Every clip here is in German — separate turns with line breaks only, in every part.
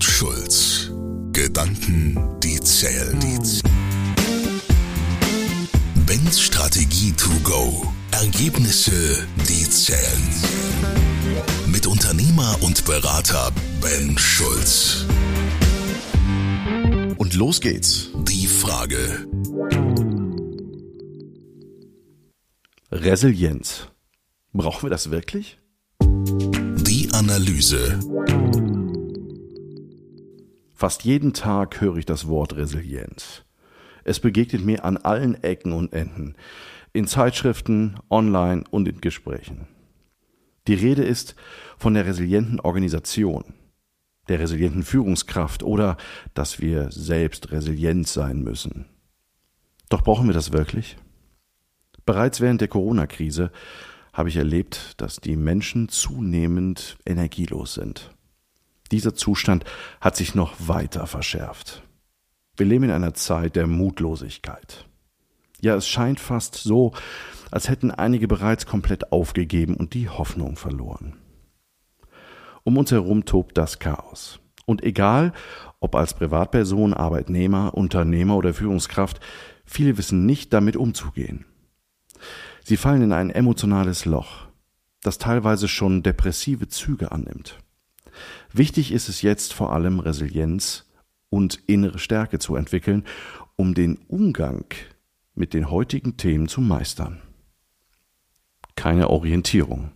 und Schulz. Gedanken, die zählen. Ben's Strategie to go. Ergebnisse, die zählen. Mit Unternehmer und Berater Ben Schulz.
Und los geht's.
Die Frage.
Resilienz. Brauchen wir das wirklich?
Die Analyse.
Fast jeden Tag höre ich das Wort Resilienz. Es begegnet mir an allen Ecken und Enden, in Zeitschriften, online und in Gesprächen. Die Rede ist von der resilienten Organisation, der resilienten Führungskraft oder dass wir selbst resilient sein müssen. Doch brauchen wir das wirklich? Bereits während der Corona-Krise habe ich erlebt, dass die Menschen zunehmend energielos sind. Dieser Zustand hat sich noch weiter verschärft. Wir leben in einer Zeit der Mutlosigkeit. Ja, es scheint fast so, als hätten einige bereits komplett aufgegeben und die Hoffnung verloren. Um uns herum tobt das Chaos. Und egal, ob als Privatperson, Arbeitnehmer, Unternehmer oder Führungskraft, viele wissen nicht damit umzugehen. Sie fallen in ein emotionales Loch, das teilweise schon depressive Züge annimmt. Wichtig ist es jetzt vor allem Resilienz und innere Stärke zu entwickeln, um den Umgang mit den heutigen Themen zu meistern. Keine Orientierung.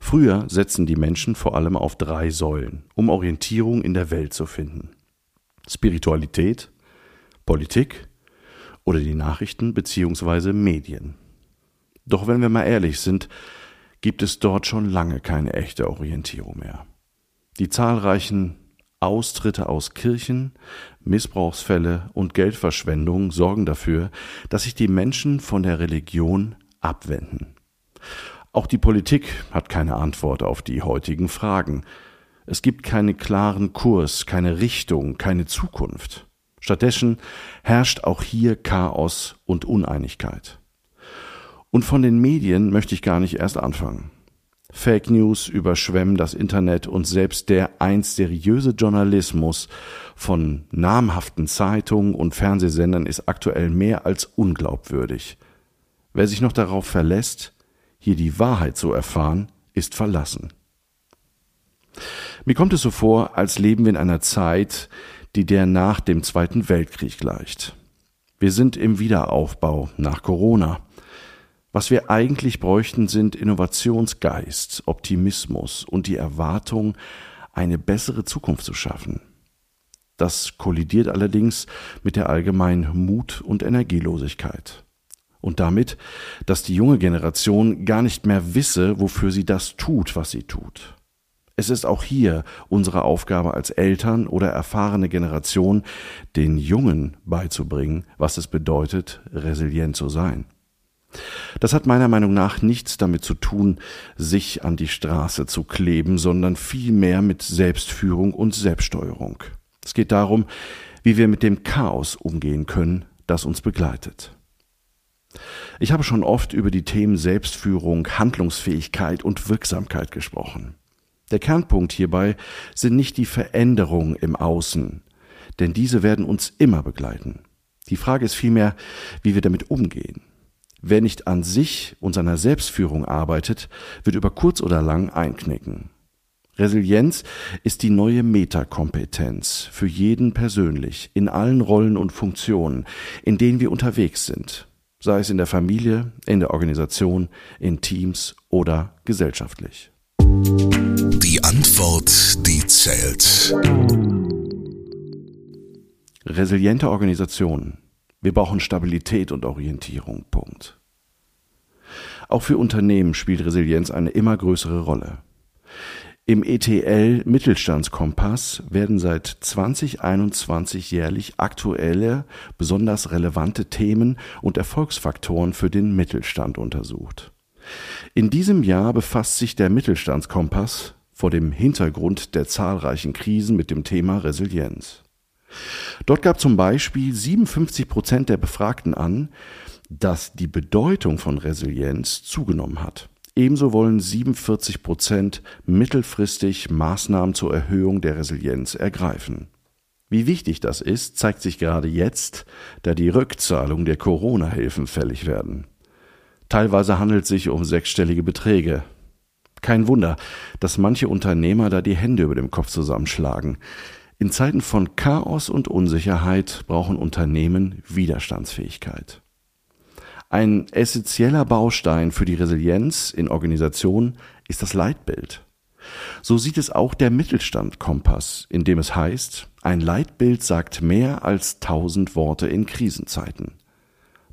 Früher setzten die Menschen vor allem auf drei Säulen, um Orientierung in der Welt zu finden. Spiritualität, Politik oder die Nachrichten bzw. Medien. Doch wenn wir mal ehrlich sind, gibt es dort schon lange keine echte Orientierung mehr. Die zahlreichen Austritte aus Kirchen, Missbrauchsfälle und Geldverschwendung sorgen dafür, dass sich die Menschen von der Religion abwenden. Auch die Politik hat keine Antwort auf die heutigen Fragen. Es gibt keinen klaren Kurs, keine Richtung, keine Zukunft. Stattdessen herrscht auch hier Chaos und Uneinigkeit. Und von den Medien möchte ich gar nicht erst anfangen. Fake News überschwemmen das Internet und selbst der einst seriöse Journalismus von namhaften Zeitungen und Fernsehsendern ist aktuell mehr als unglaubwürdig. Wer sich noch darauf verlässt, hier die Wahrheit zu erfahren, ist verlassen. Mir kommt es so vor, als leben wir in einer Zeit, die der nach dem Zweiten Weltkrieg gleicht. Wir sind im Wiederaufbau nach Corona. Was wir eigentlich bräuchten, sind Innovationsgeist, Optimismus und die Erwartung, eine bessere Zukunft zu schaffen. Das kollidiert allerdings mit der allgemeinen Mut- und Energielosigkeit. Und damit, dass die junge Generation gar nicht mehr wisse, wofür sie das tut, was sie tut. Es ist auch hier unsere Aufgabe als Eltern oder erfahrene Generation, den Jungen beizubringen, was es bedeutet, resilient zu sein. Das hat meiner Meinung nach nichts damit zu tun, sich an die Straße zu kleben, sondern vielmehr mit Selbstführung und Selbststeuerung. Es geht darum, wie wir mit dem Chaos umgehen können, das uns begleitet. Ich habe schon oft über die Themen Selbstführung, Handlungsfähigkeit und Wirksamkeit gesprochen. Der Kernpunkt hierbei sind nicht die Veränderungen im Außen, denn diese werden uns immer begleiten. Die Frage ist vielmehr, wie wir damit umgehen. Wer nicht an sich und seiner Selbstführung arbeitet, wird über kurz oder lang einknicken. Resilienz ist die neue Metakompetenz für jeden persönlich, in allen Rollen und Funktionen, in denen wir unterwegs sind, sei es in der Familie, in der Organisation, in Teams oder gesellschaftlich.
Die Antwort, die zählt.
Resiliente Organisationen wir brauchen Stabilität und Orientierung. Punkt. Auch für Unternehmen spielt Resilienz eine immer größere Rolle. Im ETL Mittelstandskompass werden seit 2021 jährlich aktuelle, besonders relevante Themen und Erfolgsfaktoren für den Mittelstand untersucht. In diesem Jahr befasst sich der Mittelstandskompass vor dem Hintergrund der zahlreichen Krisen mit dem Thema Resilienz. Dort gab zum Beispiel 57 Prozent der Befragten an, dass die Bedeutung von Resilienz zugenommen hat. Ebenso wollen 47 Prozent mittelfristig Maßnahmen zur Erhöhung der Resilienz ergreifen. Wie wichtig das ist, zeigt sich gerade jetzt, da die Rückzahlung der Corona-Hilfen fällig werden. Teilweise handelt es sich um sechsstellige Beträge. Kein Wunder, dass manche Unternehmer da die Hände über dem Kopf zusammenschlagen. In Zeiten von Chaos und Unsicherheit brauchen Unternehmen Widerstandsfähigkeit. Ein essentieller Baustein für die Resilienz in Organisationen ist das Leitbild. So sieht es auch der Mittelstand Kompass, in dem es heißt, ein Leitbild sagt mehr als tausend Worte in Krisenzeiten.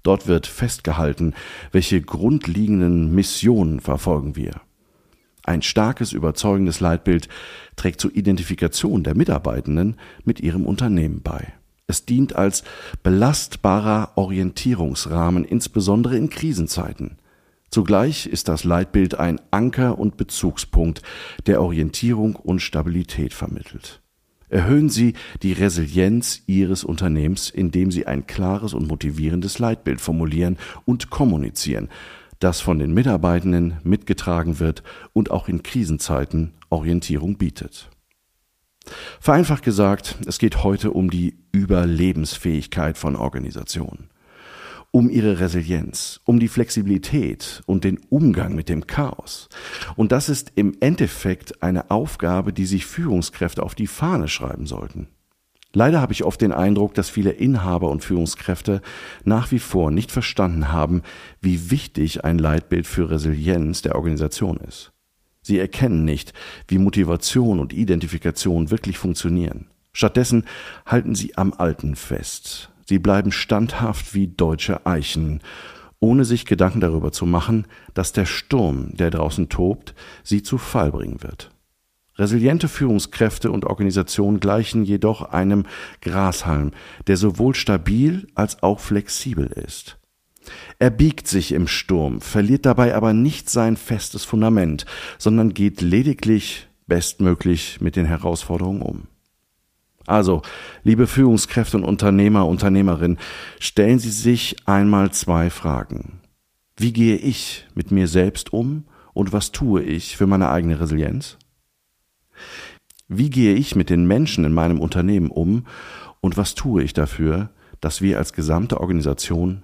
Dort wird festgehalten, welche grundlegenden Missionen verfolgen wir. Ein starkes, überzeugendes Leitbild trägt zur Identifikation der Mitarbeitenden mit ihrem Unternehmen bei. Es dient als belastbarer Orientierungsrahmen, insbesondere in Krisenzeiten. Zugleich ist das Leitbild ein Anker und Bezugspunkt, der Orientierung und Stabilität vermittelt. Erhöhen Sie die Resilienz Ihres Unternehmens, indem Sie ein klares und motivierendes Leitbild formulieren und kommunizieren, das von den Mitarbeitenden mitgetragen wird und auch in Krisenzeiten Orientierung bietet. Vereinfacht gesagt, es geht heute um die Überlebensfähigkeit von Organisationen, um ihre Resilienz, um die Flexibilität und den Umgang mit dem Chaos. Und das ist im Endeffekt eine Aufgabe, die sich Führungskräfte auf die Fahne schreiben sollten. Leider habe ich oft den Eindruck, dass viele Inhaber und Führungskräfte nach wie vor nicht verstanden haben, wie wichtig ein Leitbild für Resilienz der Organisation ist. Sie erkennen nicht, wie Motivation und Identifikation wirklich funktionieren. Stattdessen halten sie am Alten fest. Sie bleiben standhaft wie deutsche Eichen, ohne sich Gedanken darüber zu machen, dass der Sturm, der draußen tobt, sie zu Fall bringen wird. Resiliente Führungskräfte und Organisationen gleichen jedoch einem Grashalm, der sowohl stabil als auch flexibel ist. Er biegt sich im Sturm, verliert dabei aber nicht sein festes Fundament, sondern geht lediglich bestmöglich mit den Herausforderungen um. Also, liebe Führungskräfte und Unternehmer, Unternehmerinnen, stellen Sie sich einmal zwei Fragen. Wie gehe ich mit mir selbst um und was tue ich für meine eigene Resilienz? Wie gehe ich mit den Menschen in meinem Unternehmen um und was tue ich dafür, dass wir als gesamte Organisation